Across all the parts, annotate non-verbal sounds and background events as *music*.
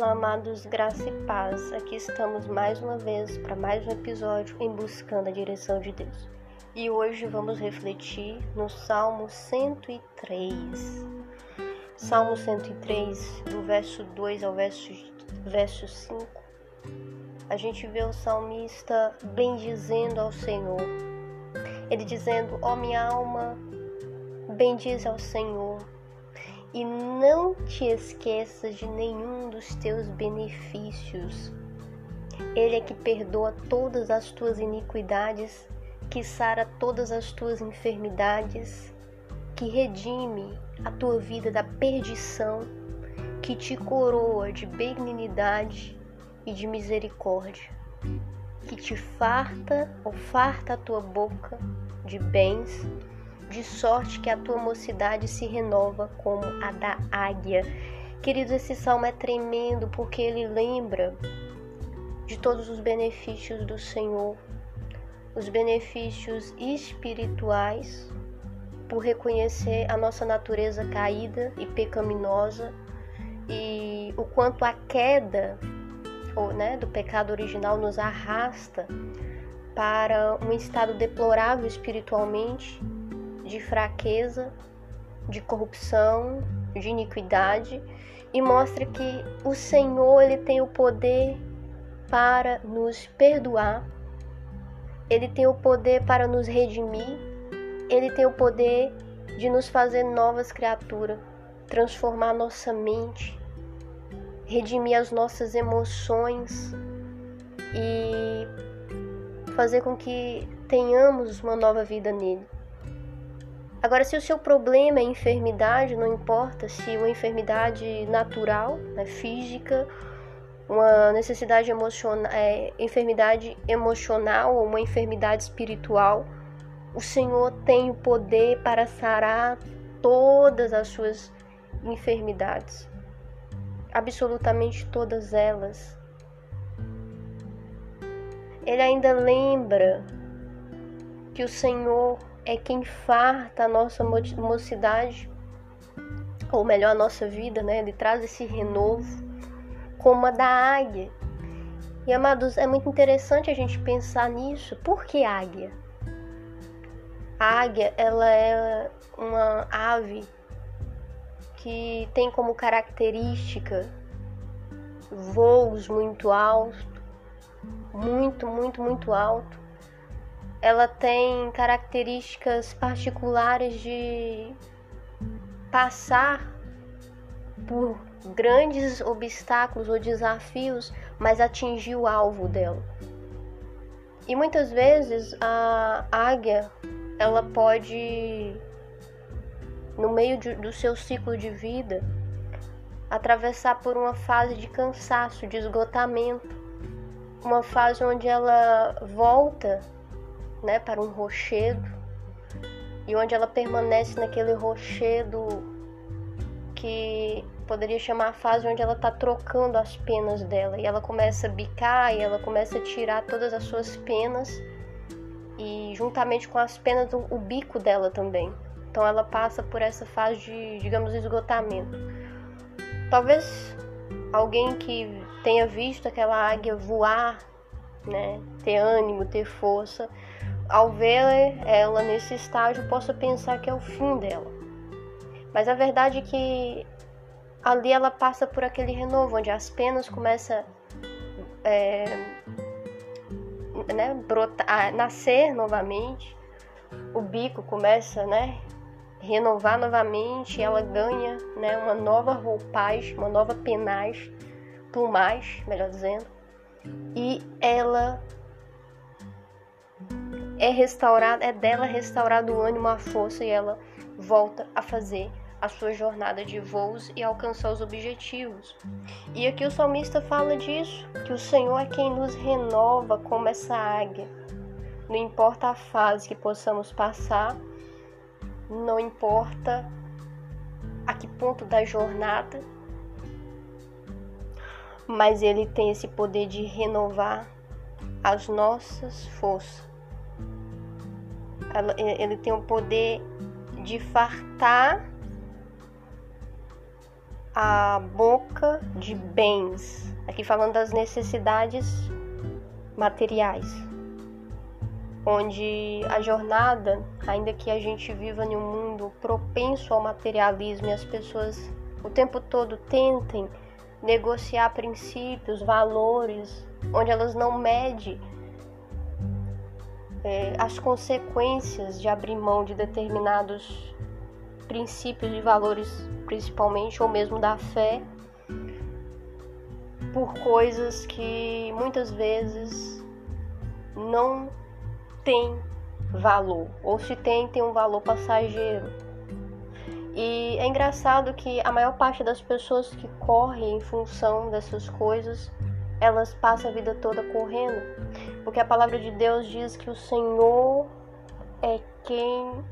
Olá, amados, graça e paz. Aqui estamos mais uma vez para mais um episódio em Buscando a Direção de Deus. E hoje vamos refletir no Salmo 103. Salmo 103, do verso 2 ao verso, verso 5. A gente vê o salmista bendizendo ao Senhor. Ele dizendo: Ó oh, minha alma, bendize ao Senhor e não te esqueças de nenhum dos teus benefícios. Ele é que perdoa todas as tuas iniquidades, que sara todas as tuas enfermidades, que redime a tua vida da perdição, que te coroa de benignidade e de misericórdia, que te farta ou farta a tua boca de bens de sorte que a tua mocidade se renova como a da águia. Queridos, esse salmo é tremendo porque ele lembra de todos os benefícios do Senhor, os benefícios espirituais, por reconhecer a nossa natureza caída e pecaminosa e o quanto a queda ou, né, do pecado original nos arrasta para um estado deplorável espiritualmente de fraqueza, de corrupção, de iniquidade e mostra que o Senhor ele tem o poder para nos perdoar. Ele tem o poder para nos redimir. Ele tem o poder de nos fazer novas criaturas, transformar nossa mente, redimir as nossas emoções e fazer com que tenhamos uma nova vida nele. Agora, se o seu problema é enfermidade, não importa se uma enfermidade natural, né, física, uma necessidade emocional, é, enfermidade emocional ou uma enfermidade espiritual, o Senhor tem o poder para sarar todas as suas enfermidades, absolutamente todas elas. Ele ainda lembra que o Senhor é quem farta a nossa mocidade, ou melhor, a nossa vida, né? Ele traz esse renovo como a da águia. E amados, é muito interessante a gente pensar nisso. Por que águia? A águia, ela é uma ave que tem como característica voos muito altos, muito, muito, muito alto ela tem características particulares de passar por grandes obstáculos ou desafios, mas atingir o alvo dela. E muitas vezes a águia ela pode no meio de, do seu ciclo de vida atravessar por uma fase de cansaço, de esgotamento, uma fase onde ela volta né, para um rochedo e onde ela permanece naquele rochedo que poderia chamar a fase onde ela está trocando as penas dela e ela começa a bicar e ela começa a tirar todas as suas penas e juntamente com as penas o, bico dela também. Então ela passa por essa fase de, digamos, esgotamento. Talvez alguém que tenha visto aquela águia voar, né, ter ânimo, ter força, ao ver ela nesse estágio, possa pensar que é o fim dela. Mas a verdade é que ali ela passa por aquele renovo, onde as penas começam é, né, brotar, a nascer novamente, o bico começa né, renovar novamente, ela ganha né, uma nova roupagem, uma nova penagem, plumagem, melhor dizendo, e ela é restaurada, é dela restaurado o ânimo, a força e ela volta a fazer a sua jornada de voos e alcançar os objetivos. E aqui o salmista fala disso, que o Senhor é quem nos renova como essa águia. Não importa a fase que possamos passar, não importa a que ponto da jornada, mas ele tem esse poder de renovar as nossas forças ele tem o poder de fartar a boca de bens, aqui falando das necessidades materiais, onde a jornada, ainda que a gente viva em um mundo propenso ao materialismo e as pessoas o tempo todo tentem negociar princípios, valores, onde elas não medem é, as consequências de abrir mão de determinados princípios e valores, principalmente, ou mesmo da fé, por coisas que muitas vezes não têm valor, ou se tem, tem um valor passageiro. E é engraçado que a maior parte das pessoas que correm em função dessas coisas elas passam a vida toda correndo, porque a palavra de Deus diz que o Senhor é quem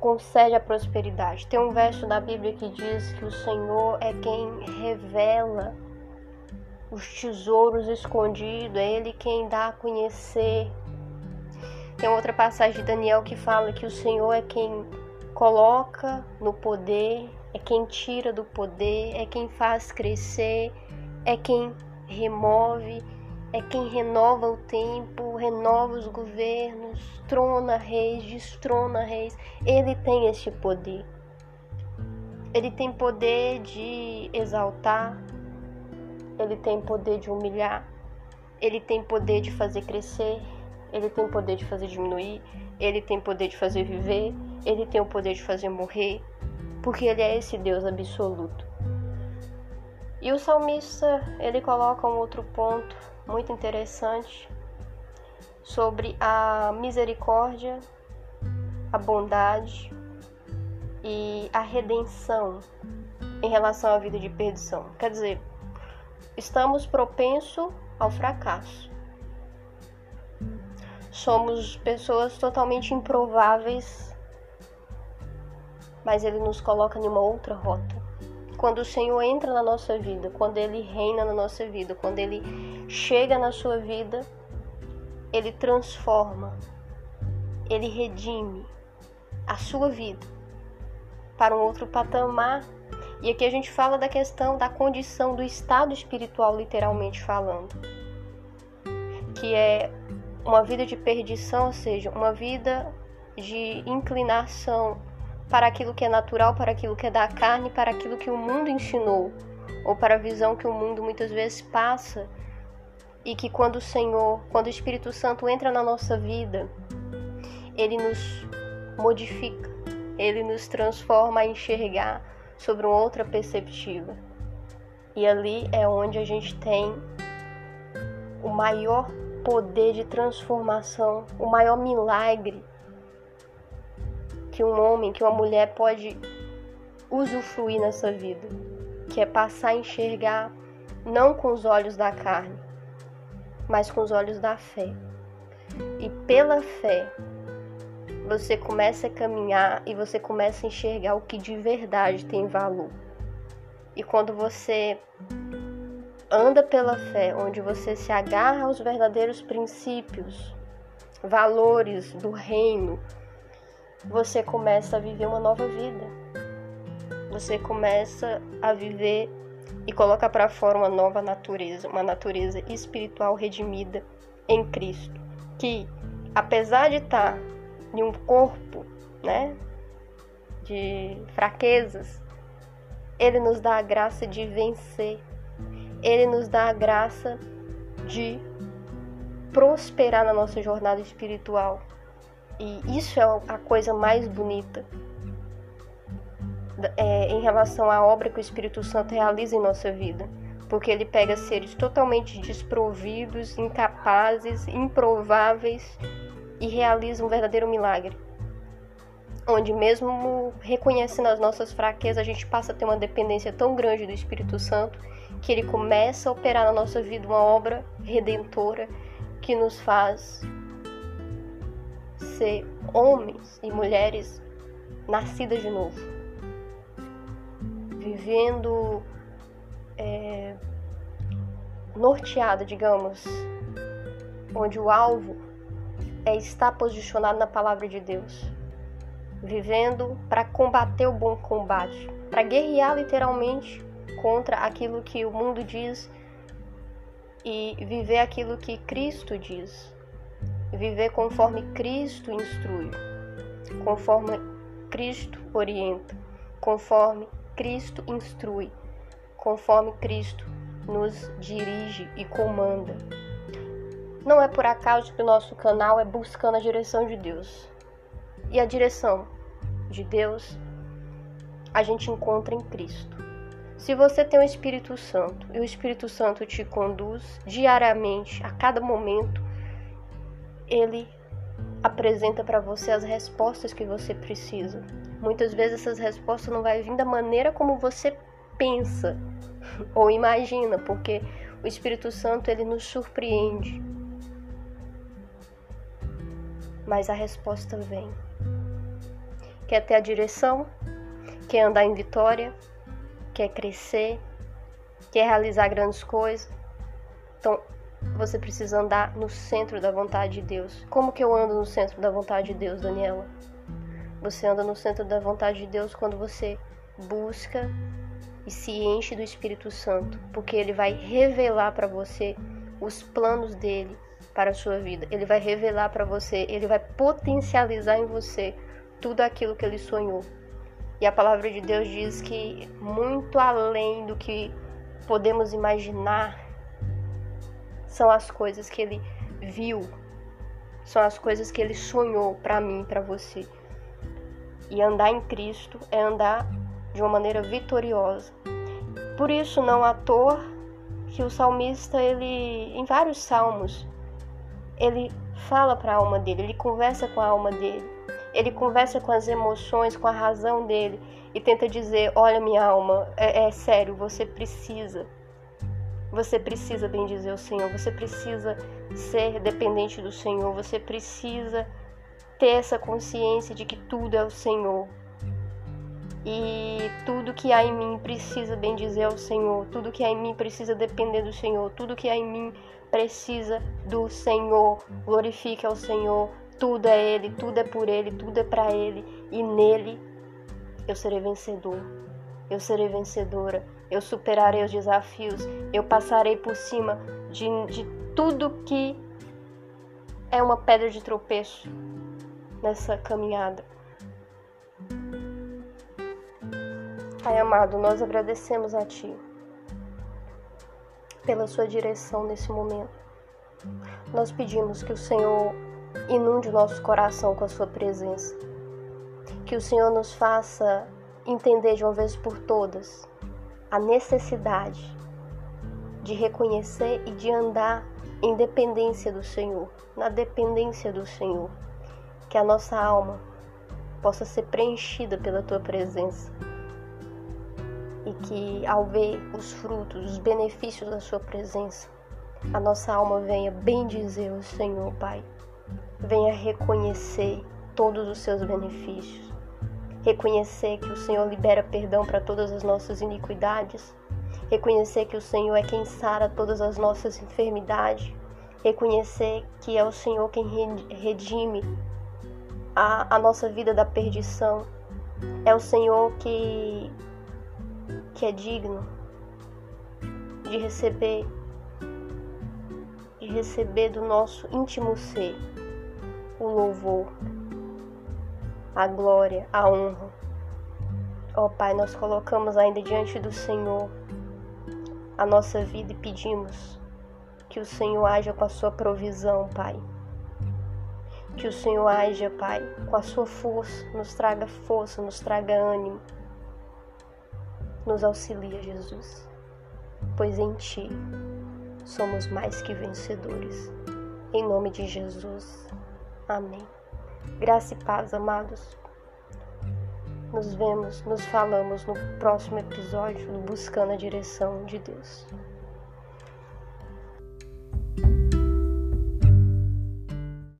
concede a prosperidade. Tem um verso da Bíblia que diz que o Senhor é quem revela os tesouros escondidos, é Ele quem dá a conhecer. Tem outra passagem de Daniel que fala que o Senhor é quem coloca no poder, é quem tira do poder, é quem faz crescer, é quem remove, é quem renova o tempo, renova os governos, trona reis, destrona reis. Ele tem esse poder. Ele tem poder de exaltar, ele tem poder de humilhar, ele tem poder de fazer crescer, ele tem poder de fazer diminuir, ele tem poder de fazer viver, ele tem o poder de fazer morrer, porque ele é esse Deus absoluto. E o salmista, ele coloca um outro ponto muito interessante sobre a misericórdia, a bondade e a redenção em relação à vida de perdição. Quer dizer, estamos propensos ao fracasso. Somos pessoas totalmente improváveis, mas ele nos coloca em uma outra rota quando o Senhor entra na nossa vida, quando Ele reina na nossa vida, quando Ele chega na sua vida, Ele transforma, Ele redime a sua vida para um outro patamar. E aqui a gente fala da questão da condição do estado espiritual, literalmente falando, que é uma vida de perdição, ou seja, uma vida de inclinação para aquilo que é natural, para aquilo que é da carne, para aquilo que o mundo ensinou, ou para a visão que o mundo muitas vezes passa, e que quando o Senhor, quando o Espírito Santo entra na nossa vida, ele nos modifica, ele nos transforma a enxergar sobre uma outra perspectiva. E ali é onde a gente tem o maior poder de transformação, o maior milagre que um homem, que uma mulher pode usufruir nessa vida, que é passar a enxergar não com os olhos da carne, mas com os olhos da fé. E pela fé, você começa a caminhar e você começa a enxergar o que de verdade tem valor. E quando você anda pela fé, onde você se agarra aos verdadeiros princípios, valores do reino, você começa a viver uma nova vida. Você começa a viver e coloca para fora uma nova natureza, uma natureza espiritual redimida em Cristo, que apesar de estar em um corpo, né, de fraquezas, ele nos dá a graça de vencer. Ele nos dá a graça de prosperar na nossa jornada espiritual. E isso é a coisa mais bonita é, em relação à obra que o Espírito Santo realiza em nossa vida. Porque ele pega seres totalmente desprovidos, incapazes, improváveis e realiza um verdadeiro milagre. Onde, mesmo reconhecendo as nossas fraquezas, a gente passa a ter uma dependência tão grande do Espírito Santo que ele começa a operar na nossa vida uma obra redentora que nos faz ser homens e mulheres nascidas de novo, vivendo é, norteada, digamos, onde o alvo é estar posicionado na palavra de Deus, vivendo para combater o bom combate, para guerrear literalmente contra aquilo que o mundo diz e viver aquilo que Cristo diz. Viver conforme Cristo instrui, conforme Cristo orienta, conforme Cristo instrui, conforme Cristo nos dirige e comanda. Não é por acaso que o nosso canal é buscando a direção de Deus. E a direção de Deus a gente encontra em Cristo. Se você tem o Espírito Santo e o Espírito Santo te conduz diariamente, a cada momento, ele apresenta para você as respostas que você precisa. Muitas vezes essas respostas não vai vir da maneira como você pensa *laughs* ou imagina, porque o Espírito Santo ele nos surpreende. Mas a resposta vem. Quer ter a direção? Quer andar em vitória? Quer crescer? Quer realizar grandes coisas? Então, você precisa andar no centro da vontade de Deus. Como que eu ando no centro da vontade de Deus, Daniela? Você anda no centro da vontade de Deus quando você busca e se enche do Espírito Santo, porque ele vai revelar para você os planos dele para a sua vida. Ele vai revelar para você, ele vai potencializar em você tudo aquilo que ele sonhou. E a palavra de Deus diz que muito além do que podemos imaginar são as coisas que ele viu, são as coisas que ele sonhou para mim, para você. E andar em Cristo é andar de uma maneira vitoriosa. Por isso, não à toa que o salmista, ele, em vários salmos, ele fala para a alma dele, ele conversa com a alma dele, ele conversa com as emoções, com a razão dele e tenta dizer: Olha, minha alma, é, é sério, você precisa. Você precisa bem dizer o Senhor, você precisa ser dependente do Senhor, você precisa ter essa consciência de que tudo é o Senhor, e tudo que há em mim precisa bem dizer ao Senhor, tudo que há em mim precisa depender do Senhor, tudo que há em mim precisa do Senhor. Glorifique ao Senhor, tudo é Ele, tudo é por Ele, tudo é para Ele, e nele eu serei vencedor, eu serei vencedora, eu superarei os desafios, eu passarei por cima de, de tudo que é uma pedra de tropeço nessa caminhada. Pai amado, nós agradecemos a Ti pela Sua direção nesse momento. Nós pedimos que o Senhor inunde o nosso coração com a Sua presença. Que o Senhor nos faça entender de uma vez por todas a necessidade de reconhecer e de andar em dependência do Senhor, na dependência do Senhor. Que a nossa alma possa ser preenchida pela Tua presença e que ao ver os frutos, os benefícios da Sua presença, a nossa alma venha bendizer o Senhor, Pai. Venha reconhecer todos os seus benefícios. Reconhecer que o Senhor libera perdão para todas as nossas iniquidades. Reconhecer que o Senhor é quem sara todas as nossas enfermidades. Reconhecer que é o Senhor quem redime a, a nossa vida da perdição. É o Senhor que que é digno de receber de receber do nosso íntimo ser o louvor, a glória, a honra. Ó oh, Pai, nós colocamos ainda diante do Senhor a nossa vida e pedimos que o Senhor haja com a sua provisão, Pai. Que o Senhor haja, Pai, com a sua força, nos traga força, nos traga ânimo nos auxilia, Jesus, pois em Ti somos mais que vencedores. Em nome de Jesus. Amém. Graça e paz, amados. Nos vemos, nos falamos no próximo episódio do Buscando a Direção de Deus.